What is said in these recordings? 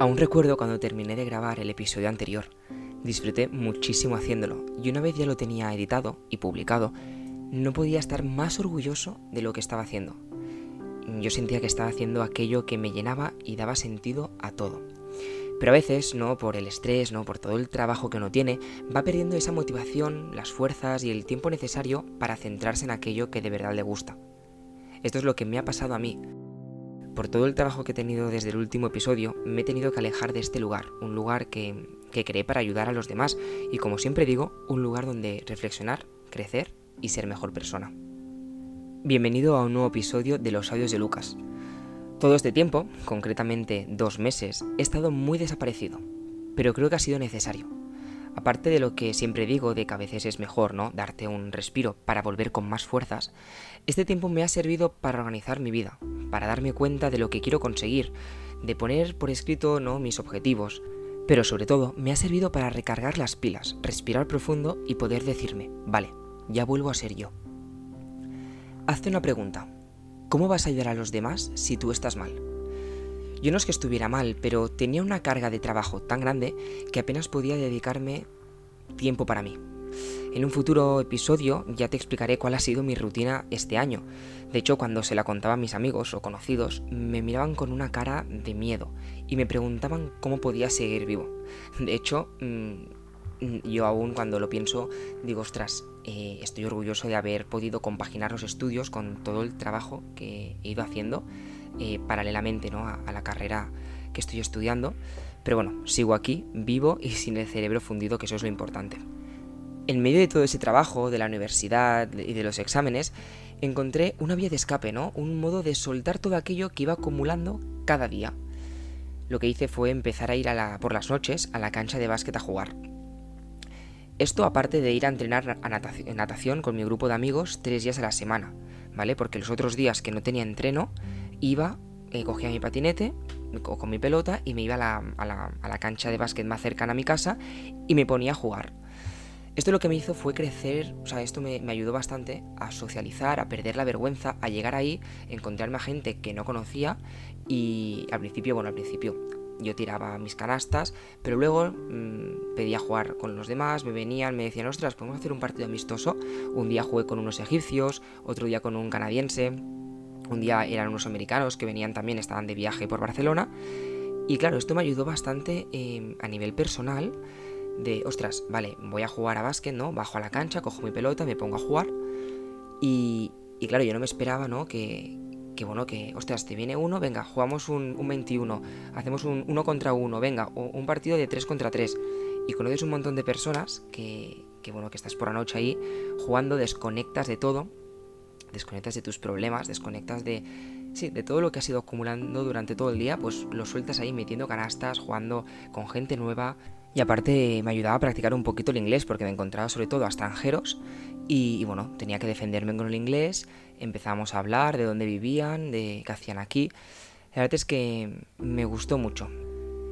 Aún recuerdo cuando terminé de grabar el episodio anterior. Disfruté muchísimo haciéndolo y una vez ya lo tenía editado y publicado, no podía estar más orgulloso de lo que estaba haciendo. Yo sentía que estaba haciendo aquello que me llenaba y daba sentido a todo. Pero a veces, no por el estrés, no por todo el trabajo que uno tiene, va perdiendo esa motivación, las fuerzas y el tiempo necesario para centrarse en aquello que de verdad le gusta. Esto es lo que me ha pasado a mí por todo el trabajo que he tenido desde el último episodio, me he tenido que alejar de este lugar, un lugar que, que creé para ayudar a los demás y como siempre digo, un lugar donde reflexionar, crecer y ser mejor persona. Bienvenido a un nuevo episodio de los audios de Lucas. Todo este tiempo, concretamente dos meses, he estado muy desaparecido, pero creo que ha sido necesario. Aparte de lo que siempre digo de que a veces es mejor, ¿no? Darte un respiro para volver con más fuerzas, este tiempo me ha servido para organizar mi vida, para darme cuenta de lo que quiero conseguir, de poner por escrito, ¿no? mis objetivos, pero sobre todo me ha servido para recargar las pilas, respirar profundo y poder decirme, vale, ya vuelvo a ser yo. Hazte una pregunta. ¿Cómo vas a ayudar a los demás si tú estás mal? Yo no es que estuviera mal, pero tenía una carga de trabajo tan grande que apenas podía dedicarme tiempo para mí. En un futuro episodio ya te explicaré cuál ha sido mi rutina este año. De hecho, cuando se la contaba a mis amigos o conocidos, me miraban con una cara de miedo y me preguntaban cómo podía seguir vivo. De hecho, mm, yo aún cuando lo pienso digo, ostras, eh, estoy orgulloso de haber podido compaginar los estudios con todo el trabajo que he ido haciendo eh, paralelamente ¿no? a, la carrera que estoy estudiando. Pero bueno, sigo aquí, vivo y sin el cerebro fundido, que eso es lo importante. En medio de todo ese trabajo, de la universidad y de los exámenes, encontré una vía de escape, ¿no? Un modo de soltar todo aquello que iba acumulando cada día. Lo que hice fue empezar a ir por las noches a la cancha de básquet a jugar. Esto aparte de ir a entrenar a natación con mi grupo de amigos tres días a la semana, ¿vale? Porque los otros días que no tenía entreno, iba, eh, cogía mi patinete con mi pelota y me iba a la, cancha de básquet más cercana a mi casa y me ponía a jugar. Esto lo que me hizo fue crecer, o sea, esto me, ayudó bastante a socializar, a perder la vergüenza, a llegar ahí, encontrarme a gente que no conocía y al principio, bueno, al principio yo tiraba mis canastas, pero luego mmm, pedía jugar con los demás, me venían, me decían, ostras, podemos hacer un partido amistoso. Un día jugué con unos egipcios, otro día con un canadiense, un día eran unos americanos que venían también, estaban de viaje por Barcelona. Y claro, esto me ayudó bastante em, a nivel personal de, ostras, vale, voy a jugar a básquet, ¿no? Bajo a la cancha, cojo mi pelota, me pongo a jugar. Y, y claro, yo no me esperaba, ¿no? Que, que, bueno, que, ostras, te viene uno, venga, jugamos un, un 21, hacemos un uno contra uno, venga, un partido de 3 contra 3. Y conoces un montón de personas que, que, bueno, que estás por la noche ahí jugando, desconectas de todo desconectas de tus problemas, desconectas de, sí, de todo lo que has ido acumulando durante todo el día, pues lo sueltas ahí metiendo canastas, jugando con gente nueva. Y aparte me ayudaba a practicar un poquito el inglés porque me encontraba sobre todo a extranjeros y, bueno, tenía que defenderme con el inglés, empezamos a hablar de dónde vivían, de qué hacían aquí. La verdad es que me gustó mucho.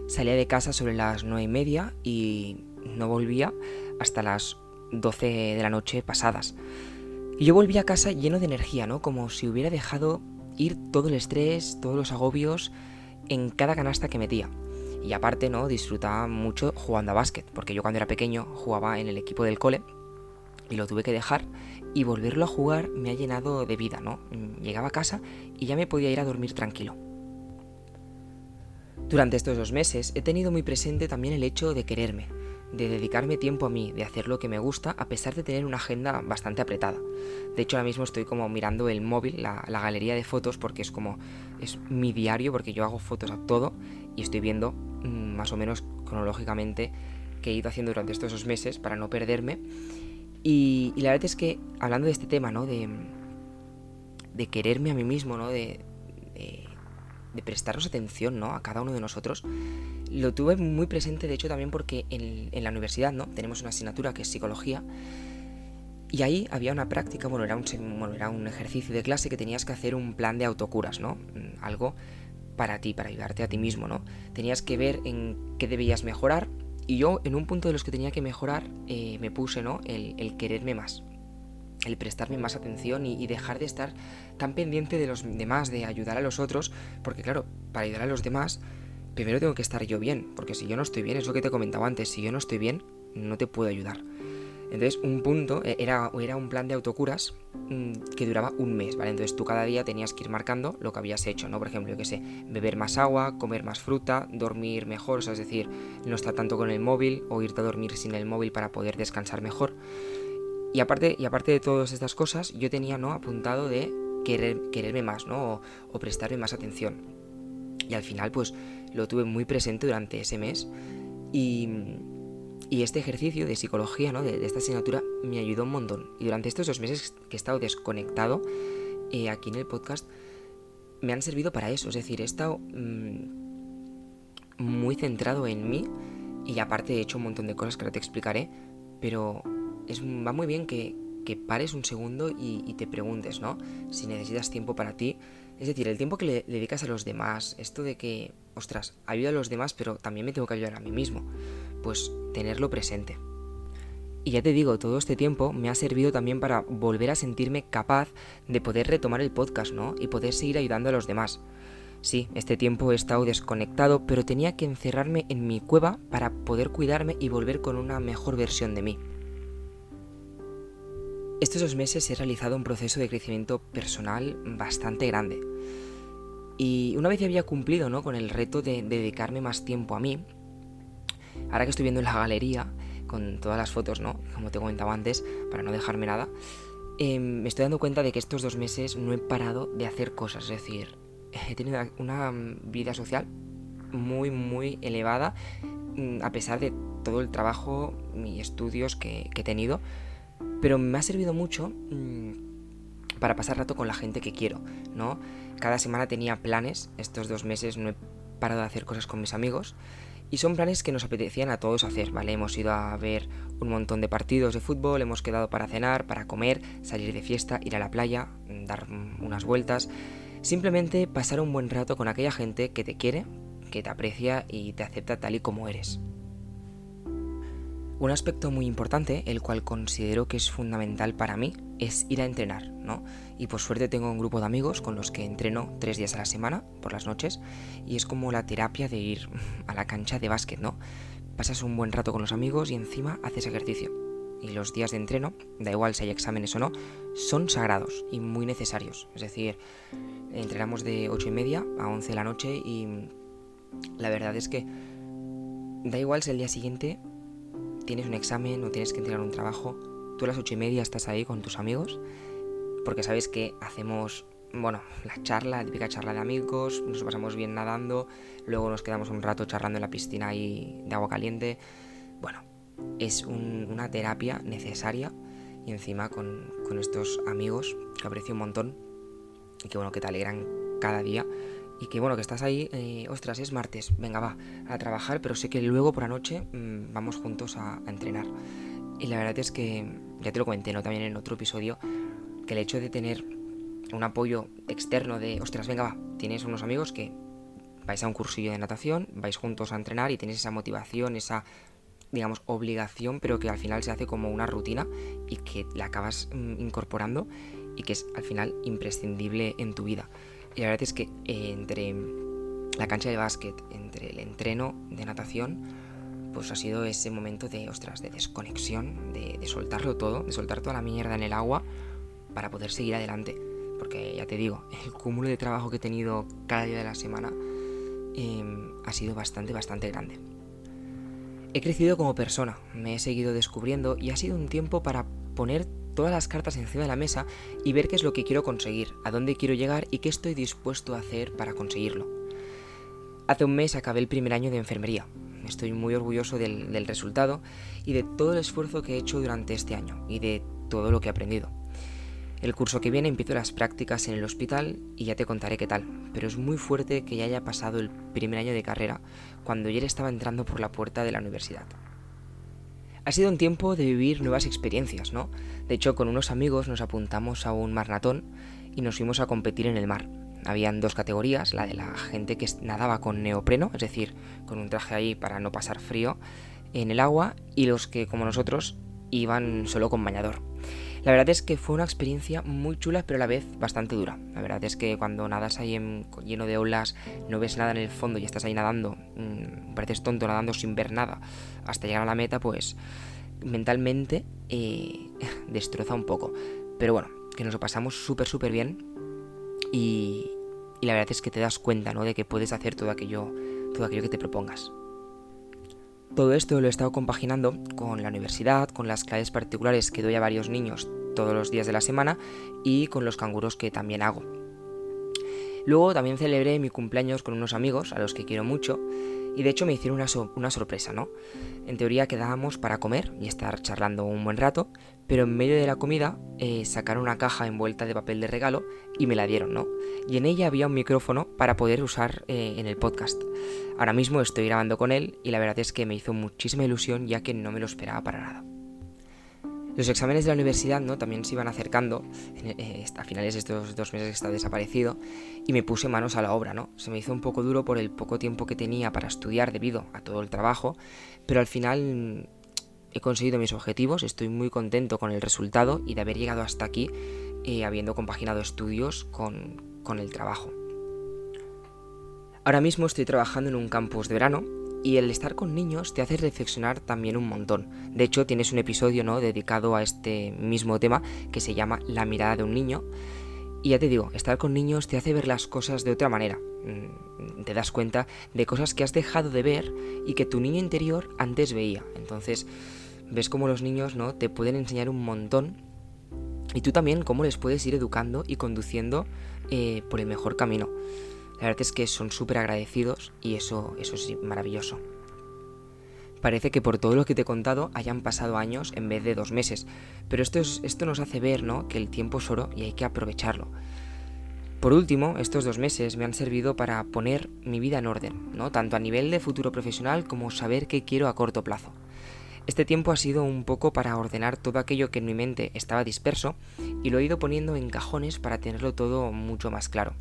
Salía de casa sobre las nueve y media y no volvía hasta las 12 de la noche pasadas. Y yo volví a casa lleno de energía, ¿no? Como si hubiera dejado ir todo el estrés, todos los agobios en cada canasta que metía. Y aparte, ¿no? Disfrutaba mucho jugando a básquet, porque yo cuando era pequeño jugaba en el equipo del cole y lo tuve que dejar y volverlo a jugar me ha llenado de vida, ¿no? Llegaba a casa y ya me podía ir a dormir tranquilo. Durante estos dos meses he tenido muy presente también el hecho de quererme, de dedicarme tiempo a mí, de hacer lo que me gusta, a pesar de tener una agenda bastante apretada. De hecho, ahora mismo estoy como mirando el móvil, la, galería de fotos, porque es como, es mi diario, porque yo hago fotos a todo y estoy viendo mm, más o menos cronológicamente qué he ido haciendo durante estos dos meses para no perderme. Y, la verdad es que, hablando de este tema, ¿no? De, de quererme a mí mismo, ¿no? De, de prestarnos atención, ¿no? A cada uno de nosotros lo tuve muy presente, de hecho, también porque en, la universidad, ¿no? Tenemos una asignatura que es psicología. Y ahí había una práctica, bueno era, un, bueno, era un ejercicio de clase que tenías que hacer un plan de autocuras, ¿no? Mm, algo para ti, para ayudarte a ti mismo, ¿no? Tenías que ver en qué debías mejorar. Y yo, en un punto de los que tenía que mejorar, eh, me puse, ¿no? El, quererme más. El prestarme más atención y, dejar de estar tan pendiente de los demás, de ayudar a los otros. Porque, claro, para ayudar a los demás primero tengo que estar yo bien, porque si yo no estoy bien, es lo que te he comentado antes, si yo no estoy bien, no te puedo ayudar. Entonces, un punto eh, era, era un plan de autocuras mm, que duraba un mes, ¿vale? Entonces tú cada día tenías que ir marcando lo que habías hecho, ¿no? Por ejemplo, yo qué sé, beber más agua, comer más fruta, dormir mejor, o sea, es decir, no estar tanto con el móvil o irte a dormir sin el móvil para poder descansar mejor. Y aparte, y aparte de todas estas cosas, yo tenía, ¿no? Apuntado de querer, quererme más, ¿no? O, prestarme más atención. Y al final, pues, lo tuve muy presente durante ese mes. Y y este ejercicio de psicología, ¿no? de, esta asignatura, me ayudó un montón. Y durante estos dos meses que he estado desconectado eh, aquí en el podcast, me han servido para eso. Es decir, he estado mm, muy centrado en mí y aparte he hecho un montón de cosas que ahora te explicaré, pero es, va muy bien que, que pares un segundo y, y, te preguntes, ¿no? Si necesitas tiempo para ti. Es decir, el tiempo que le dedicas a los demás, esto de que, ostras, ayuda a los demás, pero también me tengo que ayudar a mí mismo pues tenerlo presente. Y ya te digo, todo este tiempo me ha servido también para volver a sentirme capaz de poder retomar el podcast, ¿no? Y poder seguir ayudando a los demás. Sí, este tiempo he estado desconectado, pero tenía que encerrarme en mi cueva para poder cuidarme y volver con una mejor versión de mí. Estos dos meses he realizado un proceso de crecimiento personal bastante grande. Y una vez había cumplido ¿no? con el reto de dedicarme más tiempo a mí, Ahora que estoy viendo la galería, con todas las fotos, ¿no? Como te comentaba antes, para no dejarme nada, em, me estoy dando cuenta de que estos dos meses no he parado de hacer cosas. Es decir, he tenido una vida social muy, muy elevada, mm, a pesar de todo el trabajo y estudios que, he tenido. Pero me ha servido mucho mm, para pasar rato con la gente que quiero, ¿no? Cada semana tenía planes, estos dos meses no he parado de hacer cosas con mis amigos y son planes que nos apetecían a todos hacer, ¿vale? Hemos ido a ver un montón de partidos de fútbol, hemos quedado para cenar, para comer, salir de fiesta, ir a la playa, dar unas vueltas. Simplemente pasar un buen rato con aquella gente que te quiere, que te aprecia y te acepta tal y como eres. Un aspecto muy importante, el cual considero que es fundamental para mí, es ir a entrenar, ¿no? Y por suerte tengo un grupo de amigos con los que entreno tres días a la semana, por las noches, y es como la terapia de ir a la cancha de básquet, ¿no? Pasas un buen rato con los amigos y encima haces ejercicio. Y los días de entreno, da igual si hay exámenes o no, son sagrados y muy necesarios. Es decir, entrenamos de 8 y media a 11 de la noche y la verdad es que da igual si el día siguiente tienes un examen o tienes que entregar un trabajo, tú a las ocho y media estás ahí con tus amigos, porque sabes que hacemos, bueno, la charla, la típica charla de amigos, nos pasamos bien nadando, luego nos quedamos un rato charlando en la piscina ahí de agua caliente. Bueno, es una terapia necesaria y encima con, con estos amigos que aprecio un montón y que bueno, que te alegran cada día y que bueno, que estás ahí, eh, ostras, es martes, venga, va, a trabajar, pero sé que luego por la noche mm, vamos juntos a, entrenar. Y la verdad es que, ya te lo comenté, ¿no? También en otro episodio, que el hecho de tener un apoyo externo de, ostras, venga, va, tienes unos amigos que vais a un cursillo de natación, vais juntos a entrenar y tienes esa motivación, esa, digamos, obligación, pero que al final se hace como una rutina y que la acabas mm, incorporando y que es al final imprescindible en tu vida. Y la verdad es que eh, entre la cancha de básquet, entre el entreno de natación, pues ha sido ese momento de, ostras, de desconexión, de, soltarlo todo, de soltar toda la mierda en el agua para poder seguir adelante. Porque ya te digo, el cúmulo de trabajo que he tenido cada día de la semana em, ha sido bastante, bastante grande. He crecido como persona, me he seguido descubriendo y ha sido un tiempo para poner todas las cartas encima de la mesa y ver qué es lo que quiero conseguir, a dónde quiero llegar y qué estoy dispuesto a hacer para conseguirlo. Hace un mes acabé el primer año de enfermería. Estoy muy orgulloso del, resultado y de todo el esfuerzo que he hecho durante este año y de todo lo que he aprendido. El curso que viene empiezo las prácticas en el hospital y ya te contaré qué tal, pero es muy fuerte que ya haya pasado el primer año de carrera cuando ayer estaba entrando por la puerta de la universidad. Ha sido un tiempo de vivir nuevas experiencias, ¿no? De hecho, con unos amigos nos apuntamos a un maratón y nos fuimos a competir en el mar. Habían dos categorías, la de la gente que nadaba con neopreno, es decir, con un traje ahí para no pasar frío en el agua, y los que, como nosotros, iban solo con bañador. La verdad es que fue una experiencia muy chula, pero a la vez bastante dura. La verdad es que cuando nadas ahí en, lleno de olas, no ves nada en el fondo y estás ahí nadando, mmm, pareces tonto nadando sin ver nada, hasta llegar a la meta, pues mentalmente eh, destroza un poco. Pero bueno, que nos lo pasamos súper, súper bien. Y, y, la verdad es que te das cuenta, ¿no? De que puedes hacer todo aquello, todo aquello que te propongas. Todo esto lo he estado compaginando con la universidad, con las clases particulares que doy a varios niños todos los días de la semana y con los canguros que también hago. Luego también celebré mi cumpleaños con unos amigos a los que quiero mucho y de hecho me hicieron una, sorpresa, ¿no? En teoría quedábamos para comer y estar charlando un buen rato, pero en medio de la comida eh, sacaron una caja envuelta de papel de regalo y me la dieron, ¿no? Y en ella había un micrófono para poder usar eh, en el podcast. Ahora mismo estoy grabando con él y la verdad es que me hizo muchísima ilusión ya que no me lo esperaba para nada. Los exámenes de la universidad ¿no? también se iban acercando eh, a finales de estos dos meses que está desaparecido y me puse manos a la obra. ¿no? Se me hizo un poco duro por el poco tiempo que tenía para estudiar debido a todo el trabajo, pero al final mm, he conseguido mis objetivos, estoy muy contento con el resultado y de haber llegado hasta aquí eh, habiendo compaginado estudios con, con el trabajo. Ahora mismo estoy trabajando en un campus de verano y el estar con niños te hace reflexionar también un montón. De hecho, tienes un episodio ¿no? dedicado a este mismo tema que se llama La mirada de un niño. Y ya te digo, estar con niños te hace ver las cosas de otra manera. Mm, te das cuenta de cosas que has dejado de ver y que tu niño interior antes veía. Entonces, ves cómo los niños ¿no? te pueden enseñar un montón y tú también cómo les puedes ir educando y conduciendo eh, por el mejor camino. La verdad es que son súper agradecidos y eso, eso es maravilloso. Parece que por todo lo que te he contado hayan pasado años en vez de dos meses, pero esto, es, esto nos hace ver ¿no? que el tiempo es oro y hay que aprovecharlo. Por último, estos dos meses me han servido para poner mi vida en orden, ¿no? tanto a nivel de futuro profesional como saber qué quiero a corto plazo. Este tiempo ha sido un poco para ordenar todo aquello que en mi mente estaba disperso y lo he ido poniendo en cajones para tenerlo todo mucho más claro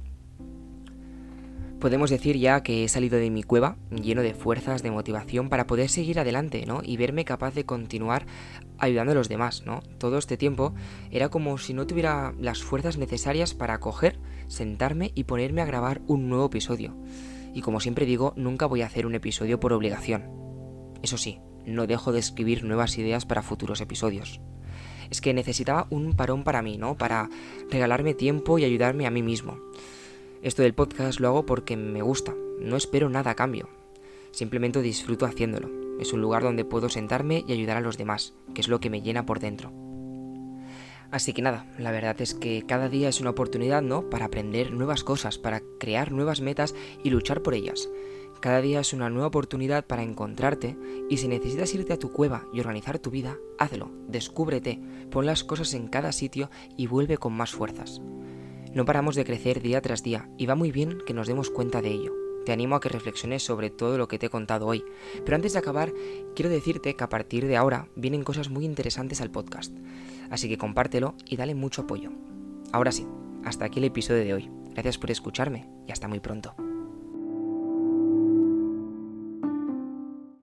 podemos decir ya que he salido de mi cueva lleno de fuerzas, de motivación para poder seguir adelante, ¿no? Y verme capaz de continuar ayudando a los demás, ¿no? Todo este tiempo era como si no tuviera las fuerzas necesarias para coger, sentarme y ponerme a grabar un nuevo episodio. Y como siempre digo, nunca voy a hacer un episodio por obligación. Eso sí, no dejo de escribir nuevas ideas para futuros episodios. Es que necesitaba un parón para mí, ¿no? Para regalarme tiempo y ayudarme a mí mismo. Esto del podcast lo hago porque me gusta, no espero nada a cambio. Simplemente disfruto haciéndolo. Es un lugar donde puedo sentarme y ayudar a los demás, que es lo que me llena por dentro. Así que nada, la verdad es que cada día es una oportunidad, ¿no? Para aprender nuevas cosas, para crear nuevas metas y luchar por ellas. Cada día es una nueva oportunidad para encontrarte y si necesitas irte a tu cueva y organizar tu vida, hazlo, descúbrete, pon las cosas en cada sitio y vuelve con más fuerzas. No paramos de crecer día tras día y va muy bien que nos demos cuenta de ello. Te animo a que reflexiones sobre todo lo que te he contado hoy. Pero antes de acabar, quiero decirte que a partir de ahora vienen cosas muy interesantes al podcast. Así que compártelo y dale mucho apoyo. Ahora sí, hasta aquí el episodio de hoy. Gracias por escucharme y hasta muy pronto.